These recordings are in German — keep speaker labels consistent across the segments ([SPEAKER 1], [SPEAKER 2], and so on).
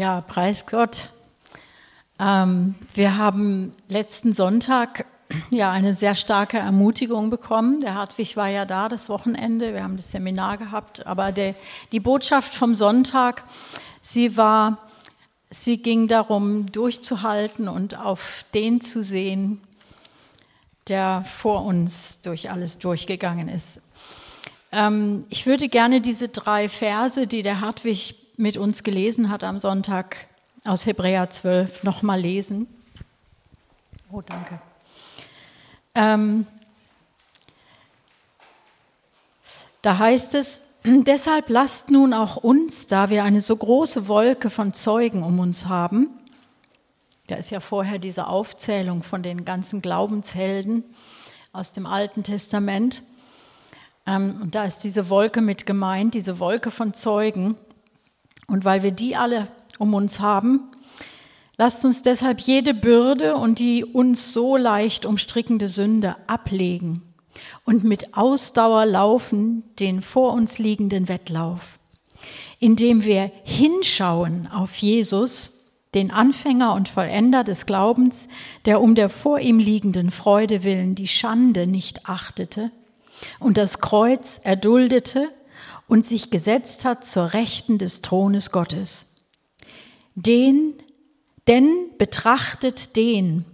[SPEAKER 1] Ja, preis Gott. Ähm, wir haben letzten Sonntag ja eine sehr starke Ermutigung bekommen. Der Hartwig war ja da das Wochenende. Wir haben das Seminar gehabt. Aber der, die Botschaft vom Sonntag, sie war, sie ging darum, durchzuhalten und auf den zu sehen, der vor uns durch alles durchgegangen ist. Ähm, ich würde gerne diese drei Verse, die der Hartwig mit uns gelesen hat am Sonntag aus Hebräer 12 nochmal lesen. Oh, danke. Ähm, da heißt es, deshalb lasst nun auch uns, da wir eine so große Wolke von Zeugen um uns haben, da ist ja vorher diese Aufzählung von den ganzen Glaubenshelden aus dem Alten Testament, ähm, und da ist diese Wolke mit gemeint, diese Wolke von Zeugen, und weil wir die alle um uns haben, lasst uns deshalb jede Bürde und die uns so leicht umstrickende Sünde ablegen und mit Ausdauer laufen den vor uns liegenden Wettlauf, indem wir hinschauen auf Jesus, den Anfänger und Vollender des Glaubens, der um der vor ihm liegenden Freude willen die Schande nicht achtete und das Kreuz erduldete und sich gesetzt hat zur Rechten des Thrones Gottes. Den, denn betrachtet den,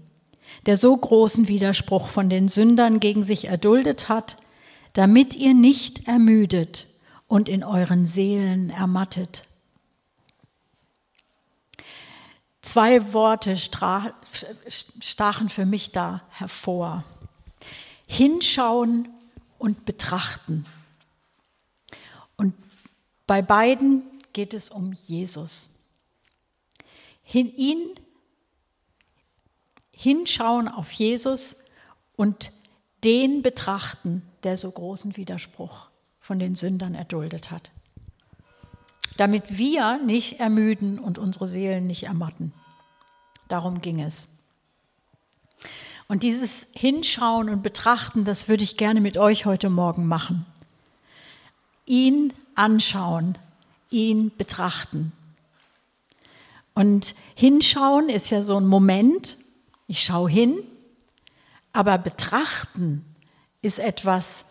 [SPEAKER 1] der so großen Widerspruch von den Sündern gegen sich erduldet hat, damit ihr nicht ermüdet und in euren Seelen ermattet. Zwei Worte stachen für mich da hervor. Hinschauen und betrachten. Bei beiden geht es um Jesus. Hin, ihn hinschauen auf Jesus und den betrachten, der so großen Widerspruch von den Sündern erduldet hat. Damit wir nicht ermüden und unsere Seelen nicht ermatten. Darum ging es. Und dieses Hinschauen und Betrachten, das würde ich gerne mit euch heute Morgen machen. Ihn anschauen, ihn betrachten. Und hinschauen ist ja so ein Moment, ich schaue hin, aber betrachten ist etwas,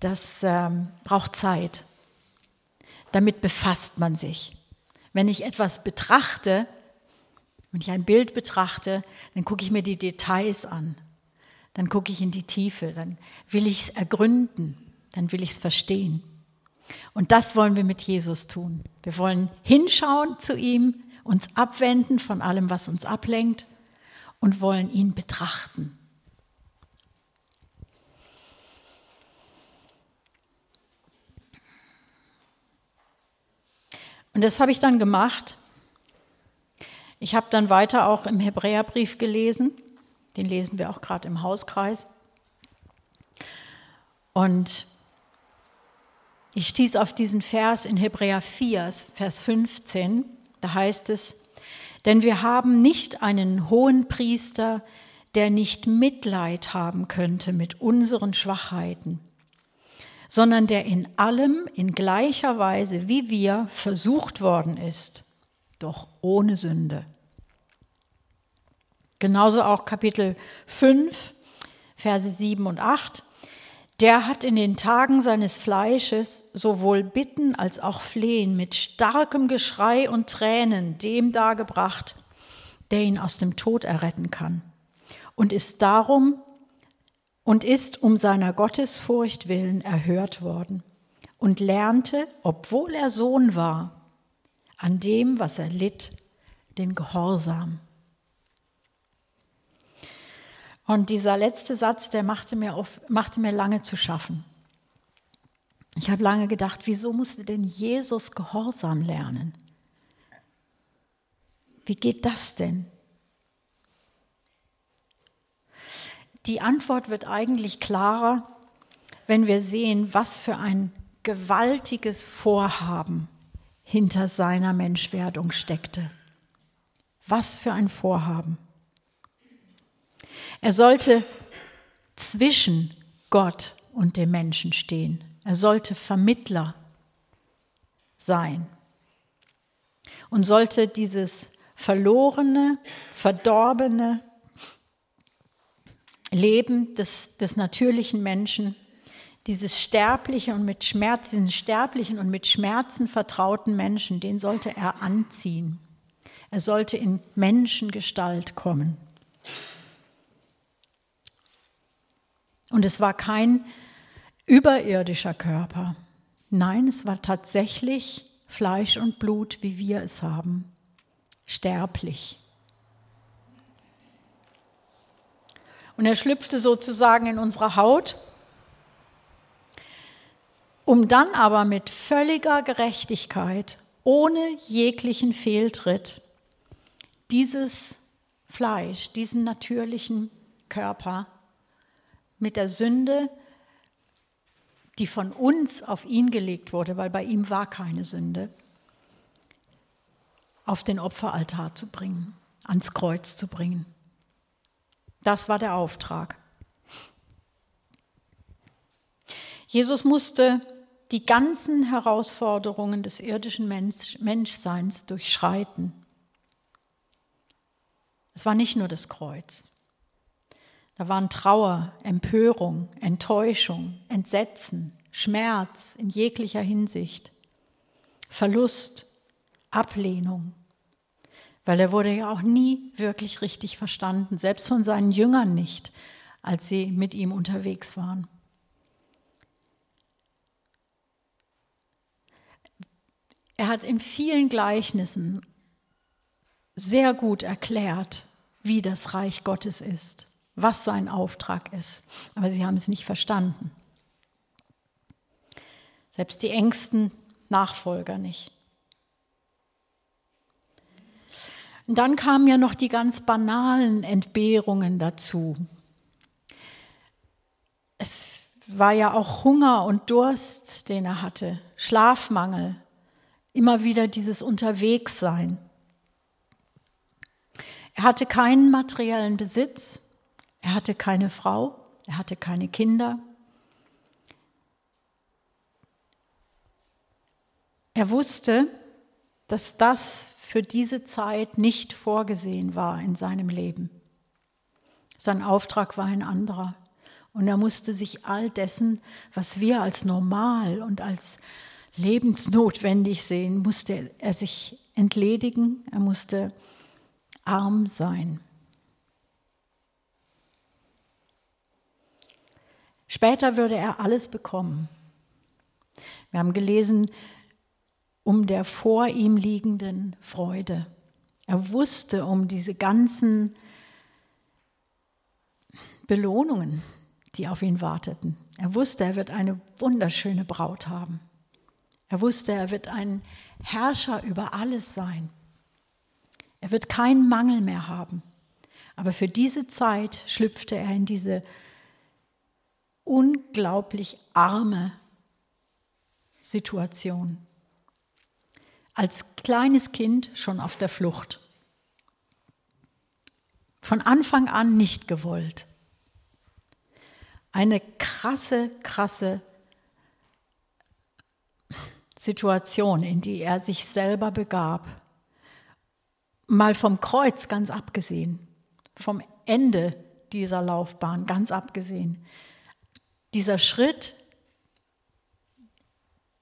[SPEAKER 1] das ähm, braucht Zeit. Damit befasst man sich. Wenn ich etwas betrachte, wenn ich ein Bild betrachte, dann gucke ich mir die Details an. Dann gucke ich in die Tiefe. Dann will ich es ergründen. Dann will ich es verstehen. Und das wollen wir mit Jesus tun. Wir wollen hinschauen zu ihm, uns abwenden von allem, was uns ablenkt und wollen ihn betrachten. Und das habe ich dann gemacht. Ich habe dann weiter auch im Hebräerbrief gelesen. Den lesen wir auch gerade im Hauskreis. Und ich stieß auf diesen Vers in Hebräer 4, Vers 15. Da heißt es, denn wir haben nicht einen hohen Priester, der nicht Mitleid haben könnte mit unseren Schwachheiten, sondern der in allem in gleicher Weise wie wir versucht worden ist, doch ohne Sünde. Genauso auch Kapitel 5, Verse 7 und 8 der hat in den Tagen seines Fleisches sowohl Bitten als auch Flehen mit starkem Geschrei und Tränen dem dargebracht, der ihn aus dem Tod erretten kann, und ist darum und ist um seiner Gottesfurcht willen erhört worden und lernte, obwohl er Sohn war, an dem, was er litt, den Gehorsam. Und dieser letzte Satz, der machte mir, auf, machte mir lange zu schaffen. Ich habe lange gedacht, wieso musste denn Jesus Gehorsam lernen? Wie geht das denn? Die Antwort wird eigentlich klarer, wenn wir sehen, was für ein gewaltiges Vorhaben hinter seiner Menschwerdung steckte. Was für ein Vorhaben. Er sollte zwischen Gott und dem Menschen stehen. Er sollte Vermittler sein. und sollte dieses verlorene, verdorbene Leben des, des natürlichen Menschen, dieses sterbliche und mit Schmerz, diesen sterblichen und mit Schmerzen vertrauten Menschen, den sollte er anziehen. Er sollte in Menschengestalt kommen. Und es war kein überirdischer Körper. Nein, es war tatsächlich Fleisch und Blut, wie wir es haben. Sterblich. Und er schlüpfte sozusagen in unsere Haut, um dann aber mit völliger Gerechtigkeit, ohne jeglichen Fehltritt, dieses Fleisch, diesen natürlichen Körper mit der Sünde, die von uns auf ihn gelegt wurde, weil bei ihm war keine Sünde, auf den Opferaltar zu bringen, ans Kreuz zu bringen. Das war der Auftrag. Jesus musste die ganzen Herausforderungen des irdischen Mensch Menschseins durchschreiten. Es war nicht nur das Kreuz. Da waren Trauer, Empörung, Enttäuschung, Entsetzen, Schmerz in jeglicher Hinsicht, Verlust, Ablehnung, weil er wurde ja auch nie wirklich richtig verstanden, selbst von seinen Jüngern nicht, als sie mit ihm unterwegs waren. Er hat in vielen Gleichnissen sehr gut erklärt, wie das Reich Gottes ist was sein Auftrag ist. Aber sie haben es nicht verstanden. Selbst die engsten Nachfolger nicht. Und dann kamen ja noch die ganz banalen Entbehrungen dazu. Es war ja auch Hunger und Durst, den er hatte, Schlafmangel, immer wieder dieses Unterwegssein. Er hatte keinen materiellen Besitz, er hatte keine Frau, er hatte keine Kinder. Er wusste, dass das für diese Zeit nicht vorgesehen war in seinem Leben. Sein Auftrag war ein anderer. Und er musste sich all dessen, was wir als normal und als lebensnotwendig sehen, musste er sich entledigen, er musste arm sein. Später würde er alles bekommen. Wir haben gelesen, um der vor ihm liegenden Freude. Er wusste um diese ganzen Belohnungen, die auf ihn warteten. Er wusste, er wird eine wunderschöne Braut haben. Er wusste, er wird ein Herrscher über alles sein. Er wird keinen Mangel mehr haben. Aber für diese Zeit schlüpfte er in diese unglaublich arme Situation. Als kleines Kind schon auf der Flucht. Von Anfang an nicht gewollt. Eine krasse, krasse Situation, in die er sich selber begab. Mal vom Kreuz ganz abgesehen, vom Ende dieser Laufbahn ganz abgesehen dieser Schritt,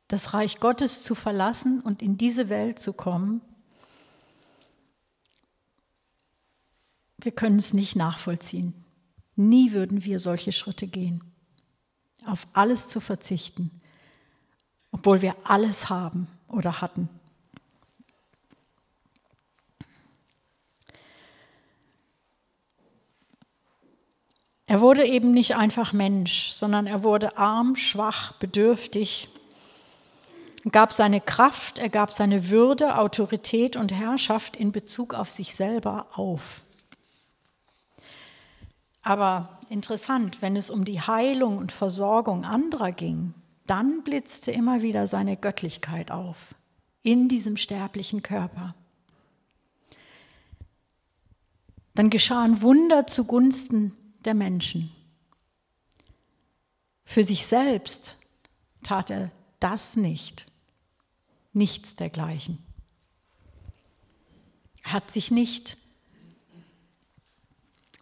[SPEAKER 1] das Reich Gottes zu verlassen und in diese Welt zu kommen, wir können es nicht nachvollziehen. Nie würden wir solche Schritte gehen, auf alles zu verzichten, obwohl wir alles haben oder hatten. Er wurde eben nicht einfach Mensch, sondern er wurde arm, schwach, bedürftig. Er gab seine Kraft, er gab seine Würde, Autorität und Herrschaft in Bezug auf sich selber auf. Aber interessant, wenn es um die Heilung und Versorgung anderer ging, dann blitzte immer wieder seine Göttlichkeit auf in diesem sterblichen Körper. Dann geschahen Wunder zugunsten der Menschen. Für sich selbst tat er das nicht, nichts dergleichen. hat sich nicht,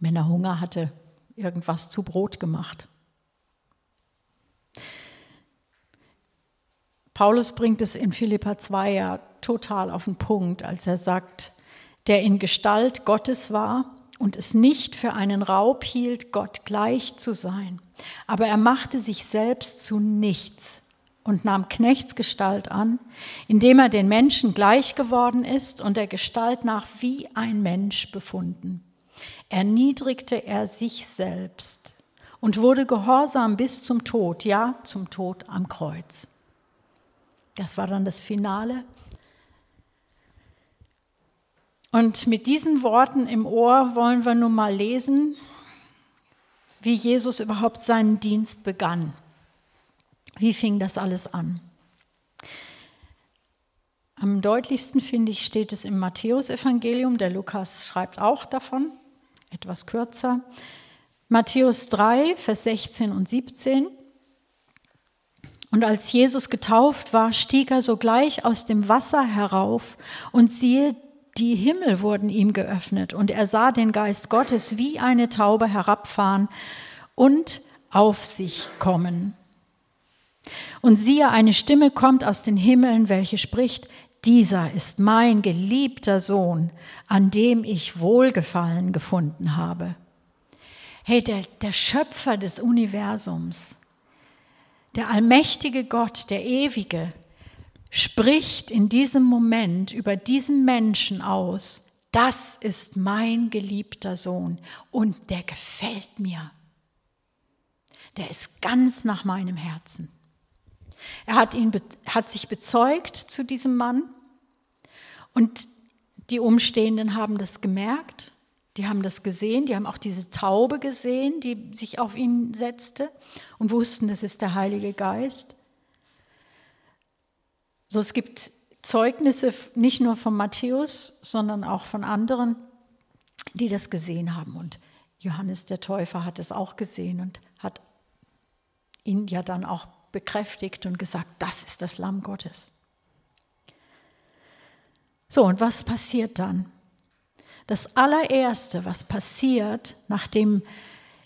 [SPEAKER 1] wenn er Hunger hatte, irgendwas zu Brot gemacht. Paulus bringt es in Philippa 2 ja total auf den Punkt, als er sagt, der in Gestalt Gottes war und es nicht für einen Raub hielt, Gott gleich zu sein. Aber er machte sich selbst zu nichts und nahm Knechtsgestalt an, indem er den Menschen gleich geworden ist und der Gestalt nach wie ein Mensch befunden. Erniedrigte er sich selbst und wurde gehorsam bis zum Tod, ja zum Tod am Kreuz. Das war dann das Finale. Und mit diesen Worten im Ohr wollen wir nun mal lesen, wie Jesus überhaupt seinen Dienst begann. Wie fing das alles an? Am deutlichsten, finde ich, steht es im Matthäusevangelium. Der Lukas schreibt auch davon, etwas kürzer. Matthäus 3, Vers 16 und 17. Und als Jesus getauft war, stieg er sogleich aus dem Wasser herauf und siehe, die Himmel wurden ihm geöffnet und er sah den Geist Gottes wie eine Taube herabfahren und auf sich kommen. Und siehe, eine Stimme kommt aus den Himmeln, welche spricht, dieser ist mein geliebter Sohn, an dem ich Wohlgefallen gefunden habe. Hey, der, der Schöpfer des Universums, der allmächtige Gott, der ewige, spricht in diesem Moment über diesen Menschen aus, das ist mein geliebter Sohn und der gefällt mir. Der ist ganz nach meinem Herzen. Er hat, ihn, hat sich bezeugt zu diesem Mann und die Umstehenden haben das gemerkt die haben das gesehen, die haben auch diese Taube gesehen, die sich auf ihn setzte und wussten, das ist der Heilige Geist. So, es gibt Zeugnisse nicht nur von Matthäus, sondern auch von anderen, die das gesehen haben. Und Johannes der Täufer hat es auch gesehen und hat ihn ja dann auch bekräftigt und gesagt, das ist das Lamm Gottes. So, und was passiert dann? Das allererste, was passiert, nachdem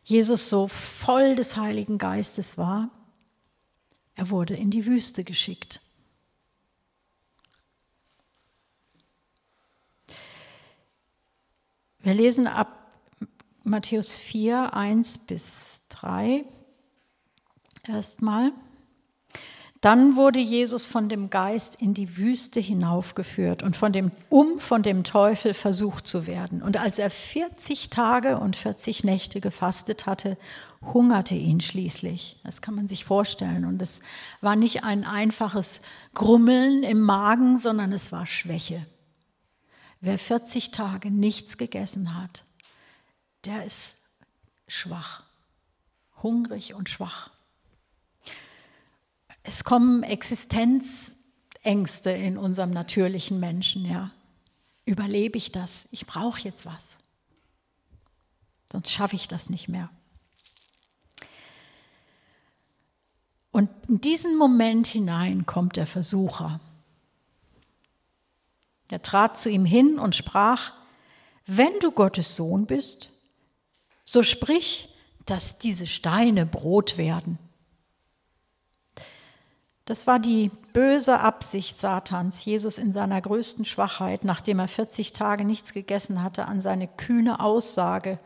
[SPEAKER 1] Jesus so voll des Heiligen Geistes war, er wurde in die Wüste geschickt. Wir lesen ab Matthäus 4, 1 bis 3 erstmal. Dann wurde Jesus von dem Geist in die Wüste hinaufgeführt und von dem, um von dem Teufel versucht zu werden. Und als er 40 Tage und 40 Nächte gefastet hatte, hungerte ihn schließlich. Das kann man sich vorstellen. Und es war nicht ein einfaches Grummeln im Magen, sondern es war Schwäche. Wer 40 Tage nichts gegessen hat, der ist schwach, hungrig und schwach. Es kommen Existenzängste in unserem natürlichen Menschen, ja. Überlebe ich das? Ich brauche jetzt was. Sonst schaffe ich das nicht mehr. Und in diesen Moment hinein kommt der Versucher. Er trat zu ihm hin und sprach, wenn du Gottes Sohn bist, so sprich, dass diese Steine Brot werden. Das war die böse Absicht Satans, Jesus in seiner größten Schwachheit, nachdem er 40 Tage nichts gegessen hatte, an seine kühne Aussage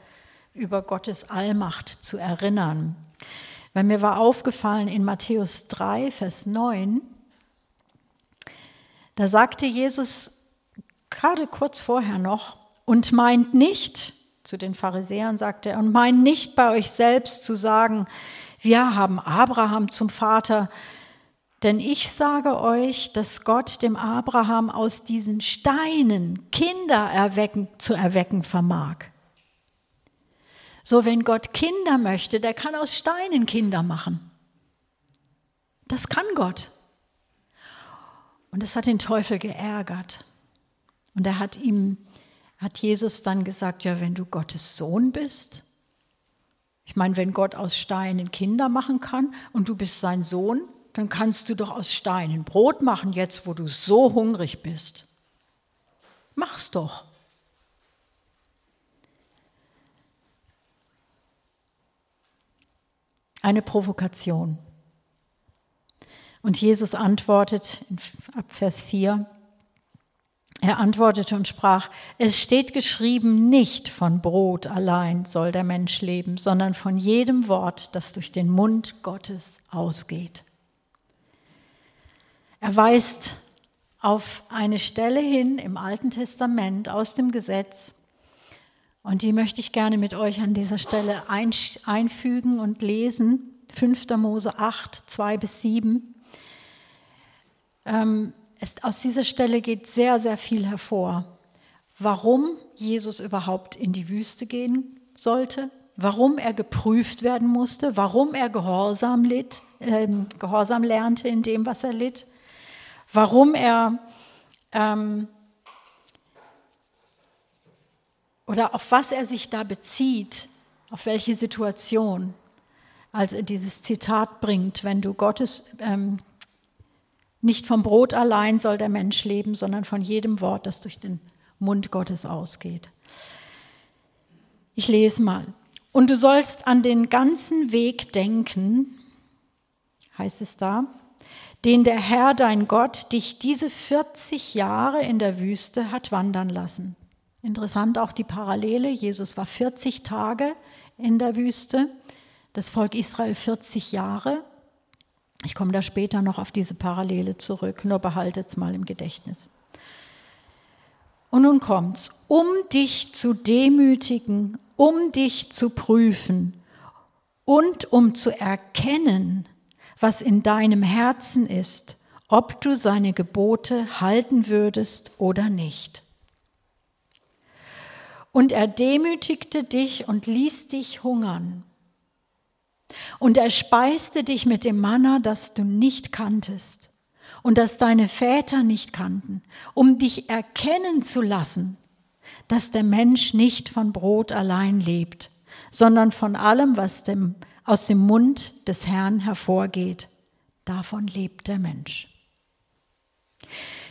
[SPEAKER 1] über Gottes Allmacht zu erinnern. Weil mir war aufgefallen in Matthäus 3, Vers 9, da sagte Jesus gerade kurz vorher noch, und meint nicht, zu den Pharisäern sagte er, und meint nicht bei euch selbst zu sagen, wir haben Abraham zum Vater, denn ich sage euch, dass Gott dem Abraham aus diesen Steinen Kinder erwecken, zu erwecken vermag. So, wenn Gott Kinder möchte, der kann aus Steinen Kinder machen. Das kann Gott. Und es hat den Teufel geärgert. Und er hat ihm, hat Jesus dann gesagt, ja, wenn du Gottes Sohn bist, ich meine, wenn Gott aus Steinen Kinder machen kann und du bist sein Sohn, dann kannst du doch aus Steinen Brot machen, jetzt wo du so hungrig bist. Mach's doch. Eine Provokation. Und Jesus antwortet ab Vers 4, er antwortete und sprach, es steht geschrieben, nicht von Brot allein soll der Mensch leben, sondern von jedem Wort, das durch den Mund Gottes ausgeht. Er weist auf eine Stelle hin im Alten Testament aus dem Gesetz, und die möchte ich gerne mit euch an dieser Stelle einfügen und lesen. 5. Mose 8, 2 bis 7. Ähm, es, aus dieser Stelle geht sehr, sehr viel hervor. Warum Jesus überhaupt in die Wüste gehen sollte, warum er geprüft werden musste, warum er Gehorsam, litt, äh, Gehorsam lernte in dem, was er litt, warum er ähm, oder auf was er sich da bezieht, auf welche Situation, als er dieses Zitat bringt, wenn du Gottes, ähm, nicht vom Brot allein soll der Mensch leben, sondern von jedem Wort, das durch den Mund Gottes ausgeht. Ich lese mal. Und du sollst an den ganzen Weg denken, heißt es da, den der Herr dein Gott dich diese 40 Jahre in der Wüste hat wandern lassen. Interessant auch die Parallele. Jesus war 40 Tage in der Wüste, das Volk Israel 40 Jahre. Ich komme da später noch auf diese Parallele zurück, nur behaltet es mal im Gedächtnis. Und nun kommt's, um dich zu demütigen, um dich zu prüfen und um zu erkennen, was in deinem Herzen ist, ob du seine Gebote halten würdest oder nicht. Und er demütigte dich und ließ dich hungern. Und er speiste dich mit dem Manna, das du nicht kanntest und das deine Väter nicht kannten, um dich erkennen zu lassen, dass der Mensch nicht von Brot allein lebt, sondern von allem, was dem, aus dem Mund des Herrn hervorgeht. Davon lebt der Mensch.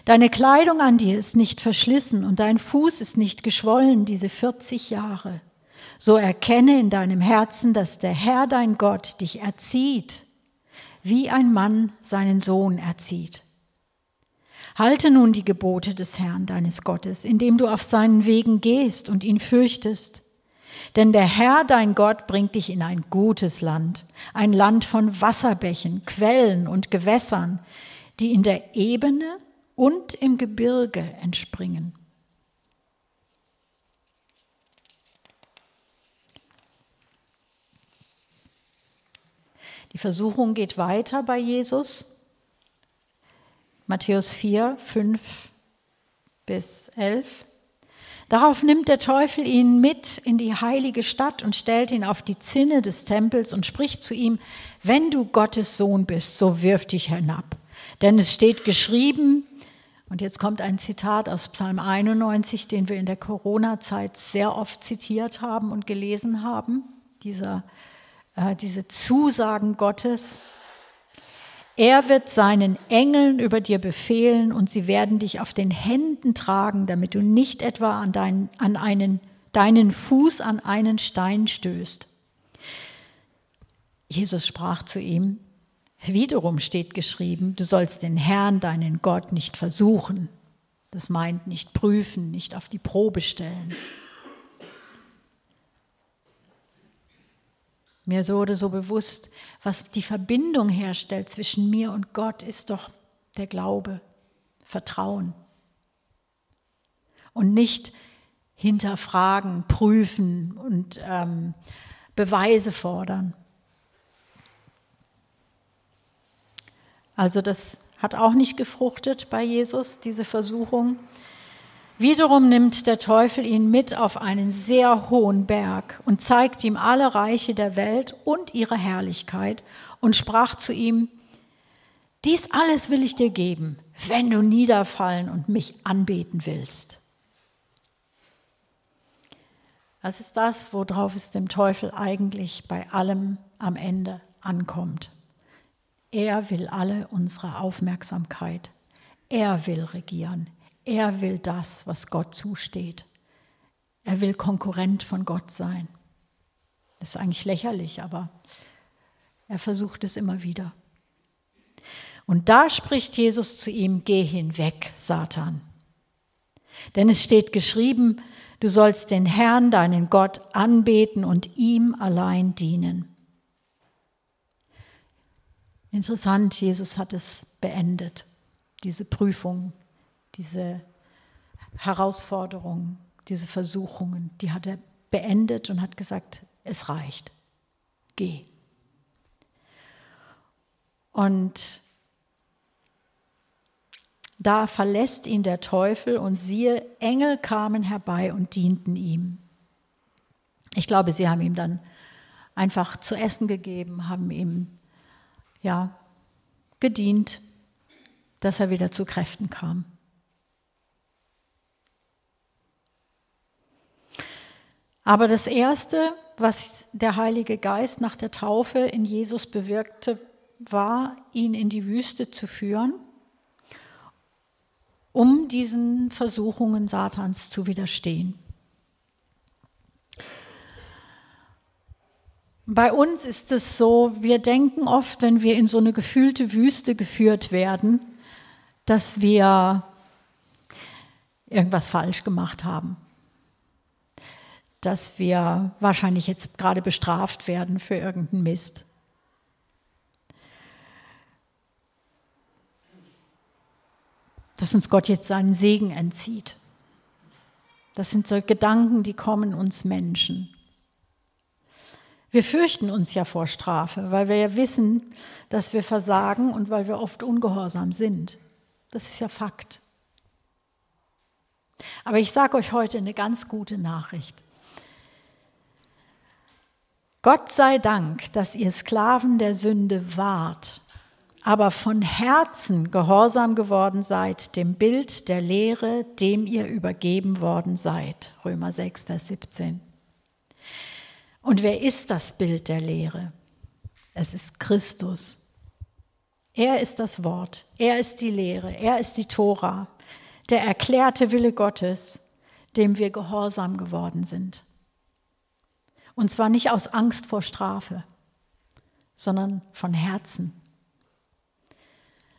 [SPEAKER 1] Deine Kleidung an dir ist nicht verschlissen und dein Fuß ist nicht geschwollen diese 40 Jahre. So erkenne in deinem Herzen, dass der Herr dein Gott dich erzieht, wie ein Mann seinen Sohn erzieht. Halte nun die Gebote des Herrn deines Gottes, indem du auf seinen Wegen gehst und ihn fürchtest. Denn der Herr dein Gott bringt dich in ein gutes Land, ein Land von Wasserbächen, Quellen und Gewässern, die in der Ebene und im Gebirge entspringen. Die Versuchung geht weiter bei Jesus. Matthäus 4, 5 bis 11. Darauf nimmt der Teufel ihn mit in die heilige Stadt und stellt ihn auf die Zinne des Tempels und spricht zu ihm, wenn du Gottes Sohn bist, so wirf dich hinab. Denn es steht geschrieben, und jetzt kommt ein Zitat aus Psalm 91, den wir in der Corona-Zeit sehr oft zitiert haben und gelesen haben, dieser, diese Zusagen Gottes. Er wird seinen Engeln über dir befehlen und sie werden dich auf den Händen tragen, damit du nicht etwa an, dein, an einen, deinen Fuß an einen Stein stößt. Jesus sprach zu ihm, Wiederum steht geschrieben, du sollst den Herrn, deinen Gott, nicht versuchen. Das meint nicht prüfen, nicht auf die Probe stellen. Mir wurde so bewusst, was die Verbindung herstellt zwischen mir und Gott, ist doch der Glaube, Vertrauen. Und nicht hinterfragen, prüfen und ähm, Beweise fordern. Also das hat auch nicht gefruchtet bei Jesus, diese Versuchung. Wiederum nimmt der Teufel ihn mit auf einen sehr hohen Berg und zeigt ihm alle Reiche der Welt und ihre Herrlichkeit und sprach zu ihm, dies alles will ich dir geben, wenn du niederfallen und mich anbeten willst. Das ist das, worauf es dem Teufel eigentlich bei allem am Ende ankommt. Er will alle unsere Aufmerksamkeit. Er will regieren. Er will das, was Gott zusteht. Er will Konkurrent von Gott sein. Das ist eigentlich lächerlich, aber Er versucht es immer wieder. Und da spricht Jesus zu ihm, geh hinweg, Satan. Denn es steht geschrieben, du sollst den Herrn, deinen Gott, anbeten und ihm allein dienen. Interessant, Jesus hat es beendet, diese Prüfung, diese Herausforderungen, diese Versuchungen, die hat er beendet und hat gesagt, es reicht, geh. Und da verlässt ihn der Teufel und siehe, Engel kamen herbei und dienten ihm. Ich glaube, sie haben ihm dann einfach zu essen gegeben, haben ihm ja gedient, dass er wieder zu Kräften kam. Aber das Erste, was der Heilige Geist nach der Taufe in Jesus bewirkte, war, ihn in die Wüste zu führen, um diesen Versuchungen Satans zu widerstehen. Bei uns ist es so, wir denken oft, wenn wir in so eine gefühlte Wüste geführt werden, dass wir irgendwas falsch gemacht haben dass wir wahrscheinlich jetzt gerade bestraft werden für irgendeinen Mist. Dass uns Gott jetzt seinen Segen entzieht. Das sind so Gedanken, die kommen uns Menschen. Wir fürchten uns ja vor Strafe, weil wir ja wissen, dass wir versagen und weil wir oft ungehorsam sind. Das ist ja Fakt. Aber ich sage euch heute eine ganz gute Nachricht. Gott sei Dank, dass ihr Sklaven der Sünde wart, aber von Herzen gehorsam geworden seid dem Bild der Lehre, dem ihr übergeben worden seid. Römer 6, Vers 17. Und wer ist das Bild der Lehre? Es ist Christus. Er ist das Wort, er ist die Lehre, er ist die Tora, der erklärte Wille Gottes, dem wir gehorsam geworden sind. Und zwar nicht aus Angst vor Strafe, sondern von Herzen.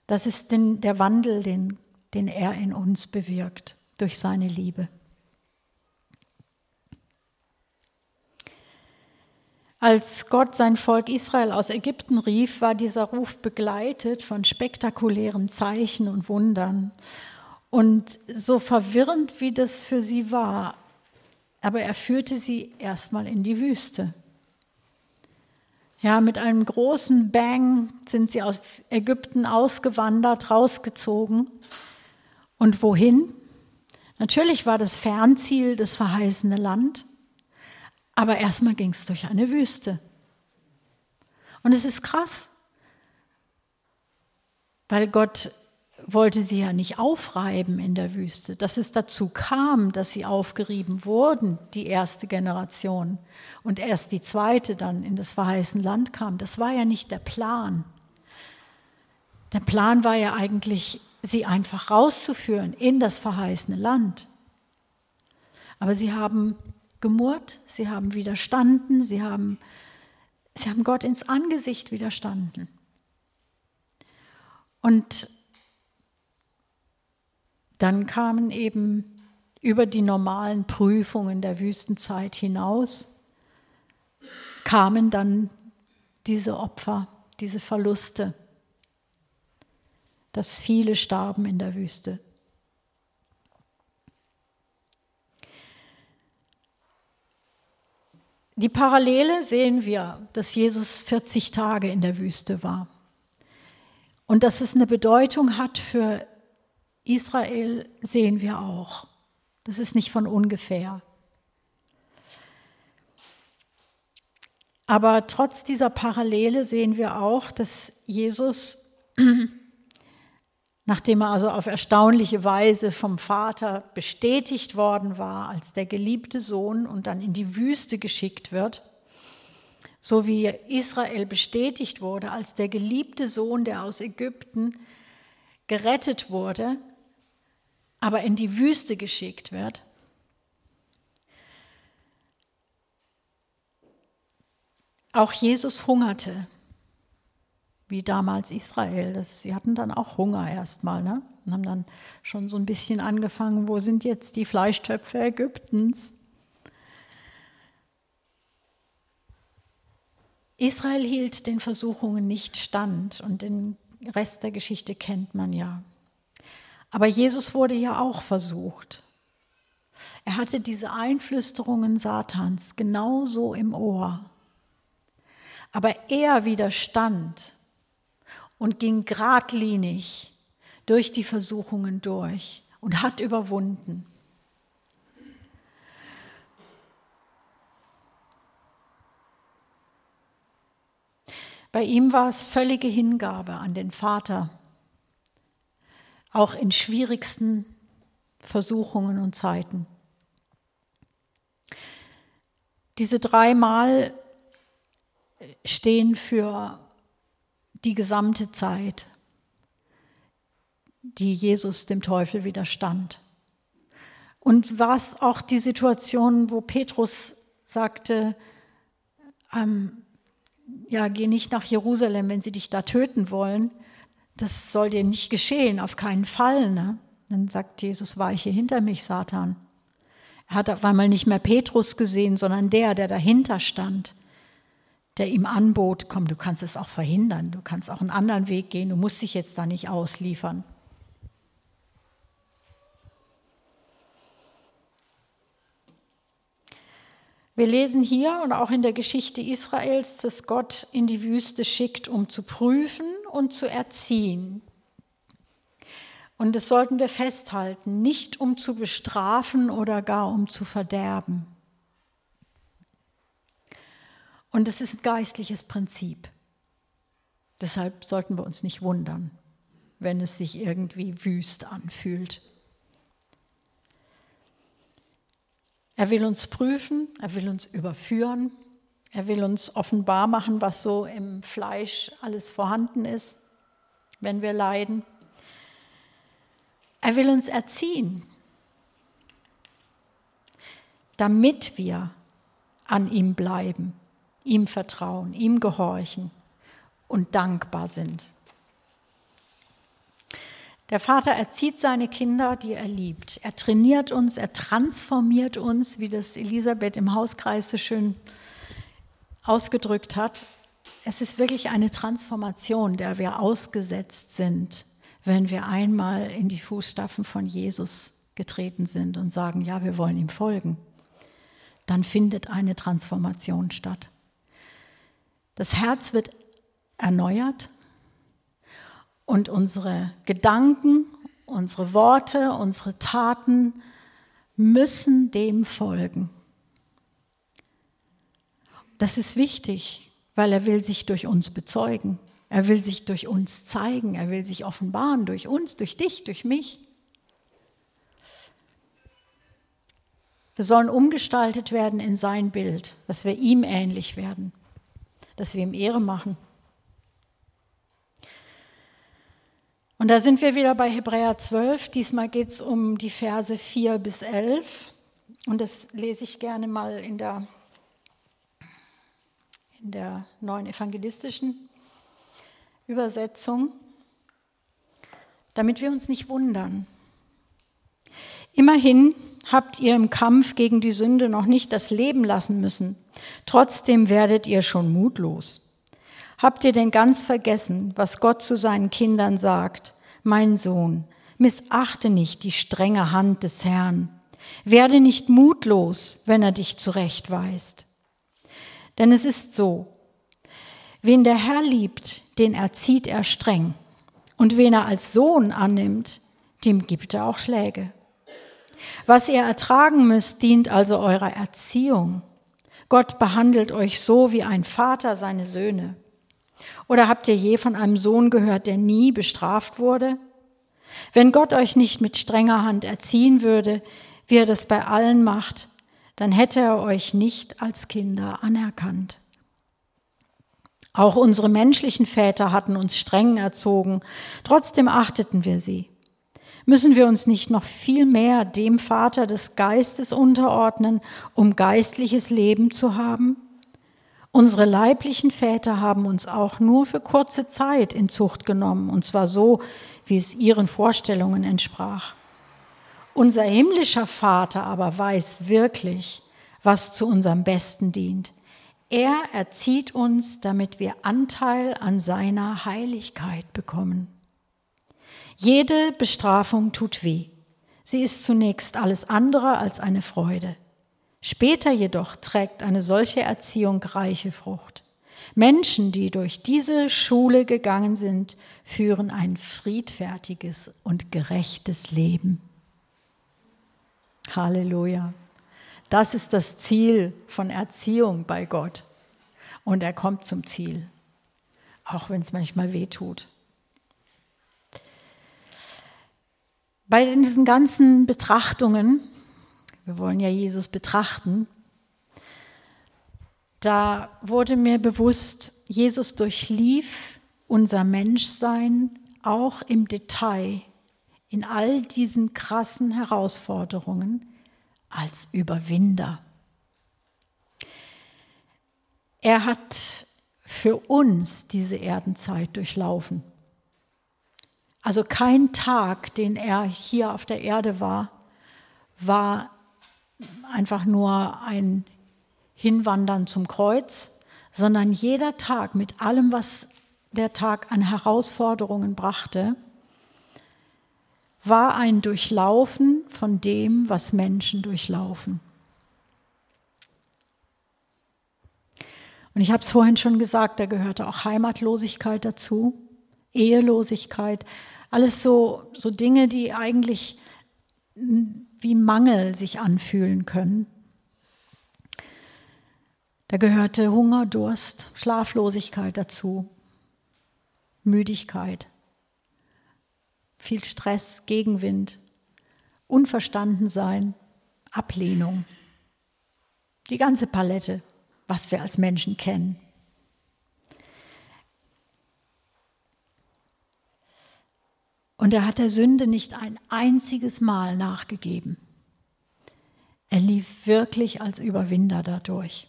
[SPEAKER 1] Das ist den, der Wandel, den, den er in uns bewirkt durch seine Liebe. Als Gott sein Volk Israel aus Ägypten rief, war dieser Ruf begleitet von spektakulären Zeichen und Wundern. Und so verwirrend wie das für sie war, aber er führte sie erstmal in die Wüste. Ja, mit einem großen Bang sind sie aus Ägypten ausgewandert, rausgezogen. Und wohin? Natürlich war das Fernziel das verheißene Land, aber erstmal ging es durch eine Wüste. Und es ist krass, weil Gott wollte sie ja nicht aufreiben in der Wüste. Dass es dazu kam, dass sie aufgerieben wurden, die erste Generation, und erst die zweite dann in das verheißene Land kam, das war ja nicht der Plan. Der Plan war ja eigentlich, sie einfach rauszuführen in das verheißene Land. Aber sie haben gemurrt, sie haben widerstanden, sie haben, sie haben Gott ins Angesicht widerstanden. Und dann kamen eben über die normalen Prüfungen der Wüstenzeit hinaus, kamen dann diese Opfer, diese Verluste, dass viele starben in der Wüste. Die Parallele sehen wir, dass Jesus 40 Tage in der Wüste war und dass es eine Bedeutung hat für Israel sehen wir auch. Das ist nicht von ungefähr. Aber trotz dieser Parallele sehen wir auch, dass Jesus, nachdem er also auf erstaunliche Weise vom Vater bestätigt worden war als der geliebte Sohn und dann in die Wüste geschickt wird, so wie Israel bestätigt wurde als der geliebte Sohn, der aus Ägypten gerettet wurde, aber in die Wüste geschickt wird, auch Jesus hungerte. wie damals Israel. Das, sie hatten dann auch Hunger erstmal ne? und haben dann schon so ein bisschen angefangen, wo sind jetzt die Fleischtöpfe Ägyptens? Israel hielt den Versuchungen nicht stand und den Rest der Geschichte kennt man ja. Aber Jesus wurde ja auch versucht. Er hatte diese Einflüsterungen Satans genauso im Ohr. Aber er widerstand und ging geradlinig durch die Versuchungen durch und hat überwunden. Bei ihm war es völlige Hingabe an den Vater, auch in schwierigsten Versuchungen und Zeiten. Diese dreimal stehen für die gesamte Zeit, die Jesus dem Teufel widerstand. Und was auch die Situation, wo Petrus sagte, ähm, ja, geh nicht nach Jerusalem, wenn sie dich da töten wollen. Das soll dir nicht geschehen, auf keinen Fall. Ne? Dann sagt Jesus, weiche hinter mich, Satan. Er hat auf einmal nicht mehr Petrus gesehen, sondern der, der dahinter stand, der ihm anbot, komm, du kannst es auch verhindern, du kannst auch einen anderen Weg gehen, du musst dich jetzt da nicht ausliefern. Wir lesen hier und auch in der Geschichte Israels, dass Gott in die Wüste schickt, um zu prüfen und zu erziehen. Und das sollten wir festhalten, nicht um zu bestrafen oder gar um zu verderben. Und es ist ein geistliches Prinzip. Deshalb sollten wir uns nicht wundern, wenn es sich irgendwie wüst anfühlt. Er will uns prüfen, er will uns überführen, er will uns offenbar machen, was so im Fleisch alles vorhanden ist, wenn wir leiden. Er will uns erziehen, damit wir an ihm bleiben, ihm vertrauen, ihm gehorchen und dankbar sind. Der Vater erzieht seine Kinder, die er liebt. Er trainiert uns, er transformiert uns, wie das Elisabeth im Hauskreis so schön ausgedrückt hat. Es ist wirklich eine Transformation, der wir ausgesetzt sind, wenn wir einmal in die Fußstapfen von Jesus getreten sind und sagen, ja, wir wollen ihm folgen. Dann findet eine Transformation statt. Das Herz wird erneuert, und unsere Gedanken, unsere Worte, unsere Taten müssen dem folgen. Das ist wichtig, weil er will sich durch uns bezeugen. Er will sich durch uns zeigen. Er will sich offenbaren durch uns, durch dich, durch mich. Wir sollen umgestaltet werden in sein Bild, dass wir ihm ähnlich werden, dass wir ihm Ehre machen. Und da sind wir wieder bei Hebräer 12. Diesmal geht es um die Verse 4 bis 11. Und das lese ich gerne mal in der, in der neuen evangelistischen Übersetzung, damit wir uns nicht wundern. Immerhin habt ihr im Kampf gegen die Sünde noch nicht das Leben lassen müssen. Trotzdem werdet ihr schon mutlos. Habt ihr denn ganz vergessen, was Gott zu seinen Kindern sagt? Mein Sohn, missachte nicht die strenge Hand des Herrn. Werde nicht mutlos, wenn er dich zurechtweist. Denn es ist so, wen der Herr liebt, den erzieht er streng. Und wen er als Sohn annimmt, dem gibt er auch Schläge. Was ihr ertragen müsst, dient also eurer Erziehung. Gott behandelt euch so wie ein Vater seine Söhne. Oder habt ihr je von einem Sohn gehört, der nie bestraft wurde? Wenn Gott euch nicht mit strenger Hand erziehen würde, wie er das bei allen macht, dann hätte er euch nicht als Kinder anerkannt. Auch unsere menschlichen Väter hatten uns streng erzogen, trotzdem achteten wir sie. Müssen wir uns nicht noch viel mehr dem Vater des Geistes unterordnen, um geistliches Leben zu haben? Unsere leiblichen Väter haben uns auch nur für kurze Zeit in Zucht genommen, und zwar so, wie es ihren Vorstellungen entsprach. Unser himmlischer Vater aber weiß wirklich, was zu unserem Besten dient. Er erzieht uns, damit wir Anteil an seiner Heiligkeit bekommen. Jede Bestrafung tut weh. Sie ist zunächst alles andere als eine Freude. Später jedoch trägt eine solche Erziehung reiche Frucht. Menschen, die durch diese Schule gegangen sind, führen ein friedfertiges und gerechtes Leben. Halleluja. Das ist das Ziel von Erziehung bei Gott. Und er kommt zum Ziel, auch wenn es manchmal weh tut. Bei diesen ganzen Betrachtungen wir wollen ja Jesus betrachten. Da wurde mir bewusst, Jesus durchlief unser Menschsein auch im Detail in all diesen krassen Herausforderungen als Überwinder. Er hat für uns diese Erdenzeit durchlaufen. Also kein Tag, den er hier auf der Erde war, war einfach nur ein Hinwandern zum Kreuz, sondern jeder Tag mit allem, was der Tag an Herausforderungen brachte, war ein Durchlaufen von dem, was Menschen durchlaufen. Und ich habe es vorhin schon gesagt, da gehörte auch Heimatlosigkeit dazu, Ehelosigkeit, alles so, so Dinge, die eigentlich wie Mangel sich anfühlen können. Da gehörte Hunger, Durst, Schlaflosigkeit dazu, Müdigkeit, viel Stress, Gegenwind, Unverstandensein, Ablehnung. Die ganze Palette, was wir als Menschen kennen. Und er hat der Sünde nicht ein einziges Mal nachgegeben. Er lief wirklich als Überwinder dadurch.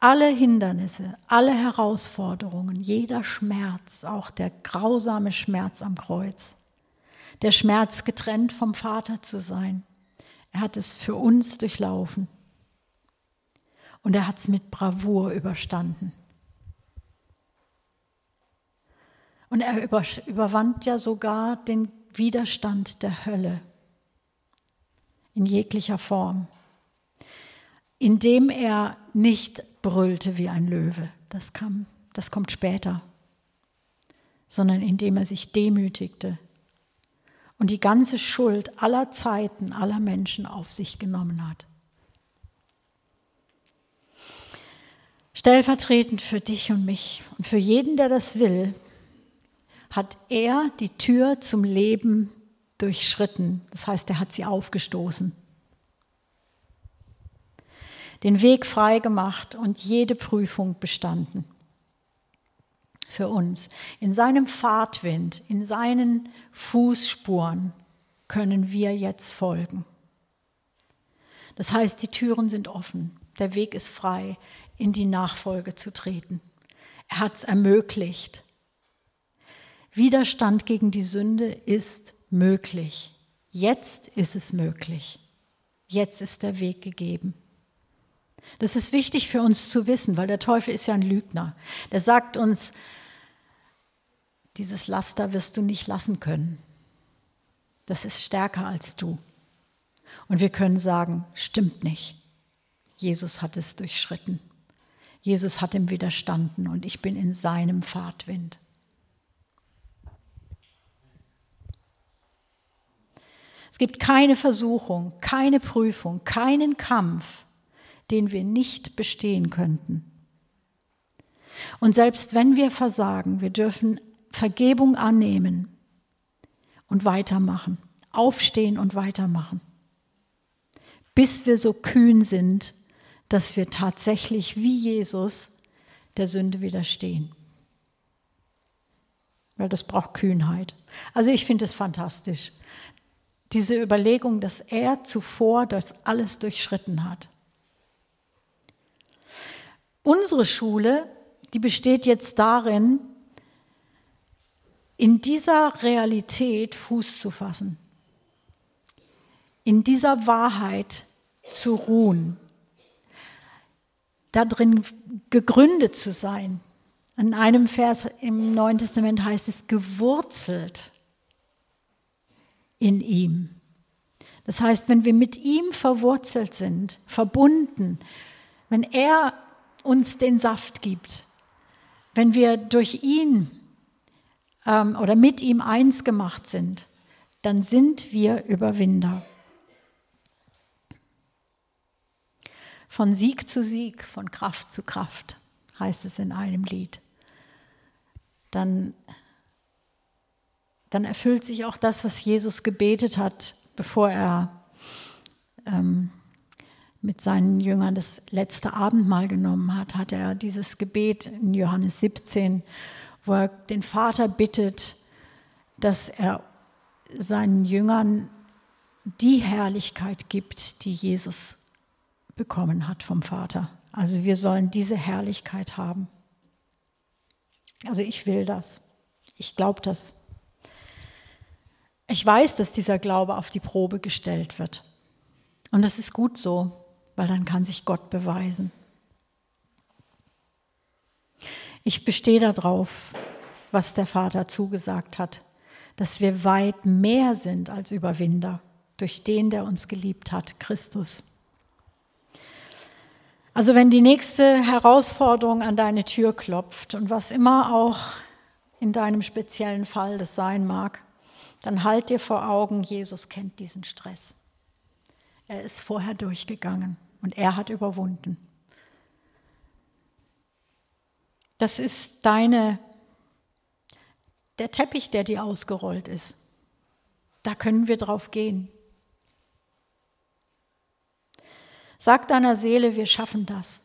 [SPEAKER 1] Alle Hindernisse, alle Herausforderungen, jeder Schmerz, auch der grausame Schmerz am Kreuz, der Schmerz getrennt vom Vater zu sein, er hat es für uns durchlaufen. Und er hat es mit Bravour überstanden. Und er überwand ja sogar den Widerstand der Hölle in jeglicher Form, indem er nicht brüllte wie ein Löwe, das, kam, das kommt später, sondern indem er sich demütigte und die ganze Schuld aller Zeiten, aller Menschen auf sich genommen hat. Stellvertretend für dich und mich und für jeden, der das will, hat er die Tür zum Leben durchschritten. Das heißt, er hat sie aufgestoßen. Den Weg frei gemacht und jede Prüfung bestanden. Für uns. In seinem Fahrtwind, in seinen Fußspuren können wir jetzt folgen. Das heißt, die Türen sind offen. Der Weg ist frei, in die Nachfolge zu treten. Er hat es ermöglicht. Widerstand gegen die Sünde ist möglich. Jetzt ist es möglich. Jetzt ist der Weg gegeben. Das ist wichtig für uns zu wissen, weil der Teufel ist ja ein Lügner. Der sagt uns, dieses Laster wirst du nicht lassen können. Das ist stärker als du. Und wir können sagen, stimmt nicht. Jesus hat es durchschritten. Jesus hat ihm widerstanden und ich bin in seinem Fahrtwind. Es gibt keine Versuchung, keine Prüfung, keinen Kampf, den wir nicht bestehen könnten. Und selbst wenn wir versagen, wir dürfen Vergebung annehmen und weitermachen, aufstehen und weitermachen, bis wir so kühn sind, dass wir tatsächlich wie Jesus der Sünde widerstehen. Weil das braucht Kühnheit. Also ich finde es fantastisch. Diese Überlegung, dass er zuvor das alles durchschritten hat. unsere Schule, die besteht jetzt darin, in dieser Realität Fuß zu fassen, in dieser Wahrheit zu ruhen, darin gegründet zu sein. In einem Vers im Neuen Testament heißt es gewurzelt in ihm. Das heißt, wenn wir mit ihm verwurzelt sind, verbunden, wenn er uns den Saft gibt, wenn wir durch ihn ähm, oder mit ihm eins gemacht sind, dann sind wir Überwinder. Von Sieg zu Sieg, von Kraft zu Kraft, heißt es in einem Lied. Dann, dann erfüllt sich auch das, was Jesus gebetet hat, bevor er ähm, mit seinen Jüngern das letzte Abendmahl genommen hat, hat er dieses Gebet in Johannes 17, wo er den Vater bittet, dass er seinen Jüngern die Herrlichkeit gibt, die Jesus bekommen hat vom Vater. Also wir sollen diese Herrlichkeit haben. Also ich will das. Ich glaube das. Ich weiß, dass dieser Glaube auf die Probe gestellt wird. Und das ist gut so, weil dann kann sich Gott beweisen. Ich bestehe darauf, was der Vater zugesagt hat, dass wir weit mehr sind als Überwinder durch den, der uns geliebt hat, Christus. Also wenn die nächste Herausforderung an deine Tür klopft und was immer auch in deinem speziellen Fall das sein mag, dann halt dir vor Augen, Jesus kennt diesen Stress. Er ist vorher durchgegangen und er hat überwunden. Das ist deine, der Teppich, der dir ausgerollt ist. Da können wir drauf gehen. Sag deiner Seele, wir schaffen das.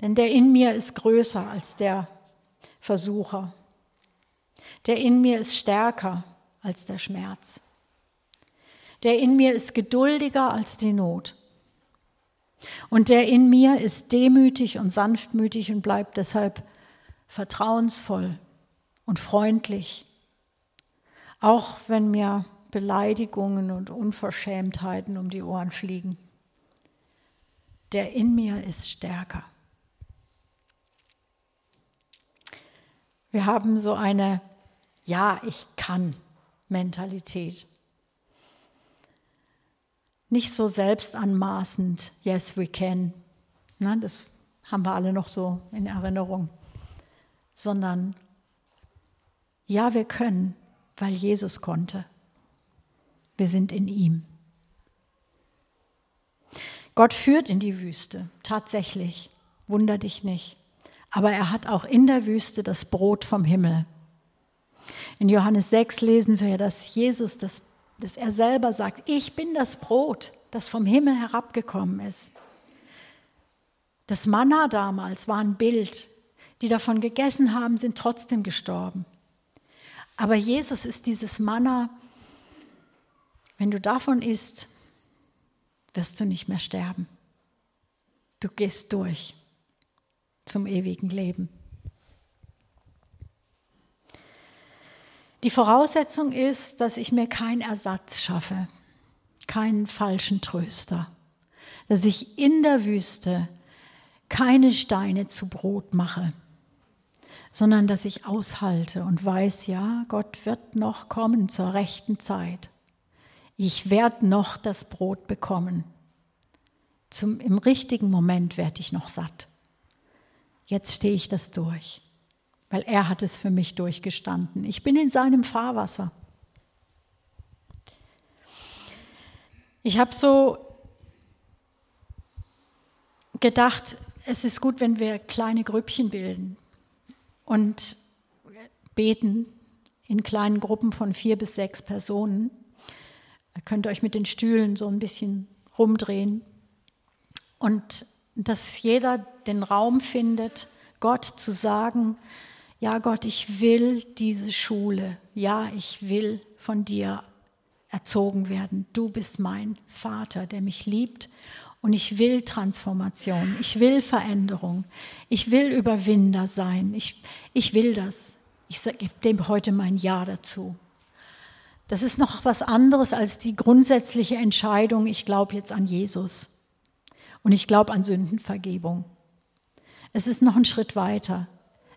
[SPEAKER 1] Denn der in mir ist größer als der Versucher. Der in mir ist stärker als der Schmerz. Der in mir ist geduldiger als die Not. Und der in mir ist demütig und sanftmütig und bleibt deshalb vertrauensvoll und freundlich, auch wenn mir Beleidigungen und Unverschämtheiten um die Ohren fliegen. Der in mir ist stärker. Wir haben so eine Ja, ich kann Mentalität. Nicht so selbstanmaßend, yes, we can. Ne, das haben wir alle noch so in Erinnerung. Sondern ja, wir können, weil Jesus konnte. Wir sind in ihm. Gott führt in die Wüste, tatsächlich. Wunder dich nicht. Aber er hat auch in der Wüste das Brot vom Himmel. In Johannes 6 lesen wir, dass Jesus das dass er selber sagt, ich bin das Brot, das vom Himmel herabgekommen ist. Das Manna damals war ein Bild. Die davon gegessen haben, sind trotzdem gestorben. Aber Jesus ist dieses Manna. Wenn du davon isst, wirst du nicht mehr sterben. Du gehst durch zum ewigen Leben. Die Voraussetzung ist, dass ich mir keinen Ersatz schaffe, keinen falschen Tröster, dass ich in der Wüste keine Steine zu Brot mache, sondern dass ich aushalte und weiß, ja, Gott wird noch kommen zur rechten Zeit. Ich werde noch das Brot bekommen. Zum, Im richtigen Moment werde ich noch satt. Jetzt stehe ich das durch weil er hat es für mich durchgestanden. Ich bin in seinem Fahrwasser. Ich habe so gedacht, es ist gut, wenn wir kleine Grüppchen bilden und beten in kleinen Gruppen von vier bis sechs Personen. Ihr könnt euch mit den Stühlen so ein bisschen rumdrehen und dass jeder den Raum findet, Gott zu sagen, ja Gott, ich will diese Schule, ja, ich will von dir erzogen werden. Du bist mein Vater, der mich liebt Und ich will Transformation, ich will Veränderung, ich will Überwinder sein, ich, ich will das. Ich gebe dem heute mein Ja dazu. Das ist noch was anderes als die grundsätzliche Entscheidung, ich glaube jetzt an Jesus und ich glaube an Sündenvergebung. Es ist noch ein Schritt weiter.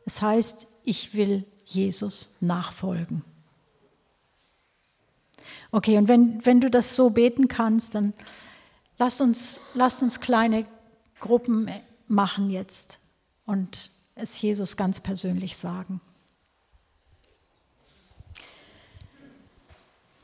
[SPEAKER 1] Es heißt, ich will Jesus nachfolgen. Okay, und wenn, wenn du das so beten kannst, dann lasst uns, lasst uns kleine Gruppen machen jetzt und es Jesus ganz persönlich sagen.